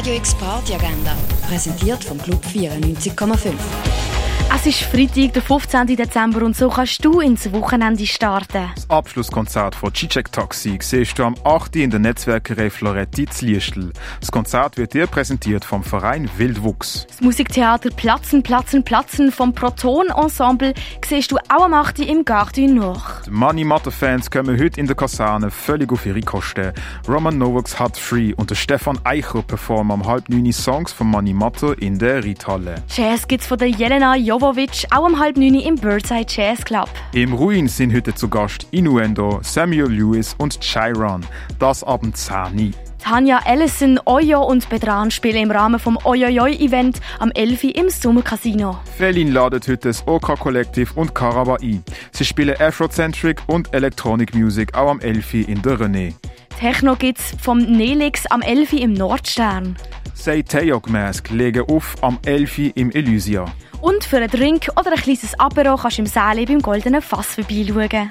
Radio X Party Agenda, präsentiert vom Club 94,5. Es ist Freitag, der 15. Dezember und so kannst du ins Wochenende starten. Das Abschlusskonzert von Cicek Taxi siehst du am 8. in der Netzwerkerei Floretti zu Liestl. Das Konzert wird dir präsentiert vom Verein Wildwuchs. Das Musiktheater Platzen, Platzen, Platzen vom Proton Ensemble siehst du auch am 8. im Garten noch. Die Money Matter Fans kommen heute in der Kaserne völlig auf ihre Kosten. Roman Novaks hat Free und der Stefan Eicher performen am halb neun Songs von Money Matter in der Riedhalle. Jazz gibt's von der Jelena Jovovic auch um halb neun im Birdside Jazz Club. Im Ruin sind heute zu Gast Innuendo, Samuel Lewis und Chiron. Das ab dem 10. Tanja Ellison, Oyo und Bedran spielen im Rahmen vom Oyoyoy-Event am 11. im Sommercasino. Felin ladet heute das OK Collective und Caraba ein. Sie spielen Afrocentric und Electronic Music auch am 11. in der René. Techno gibt's vom Nelix am 11. im Nordstern. Sei Teyok Mask legen auf am 11. im Elysia. Und für einen Drink oder ein kleines Apero kannst du im Säle beim Goldenen Fass vorbeischauen.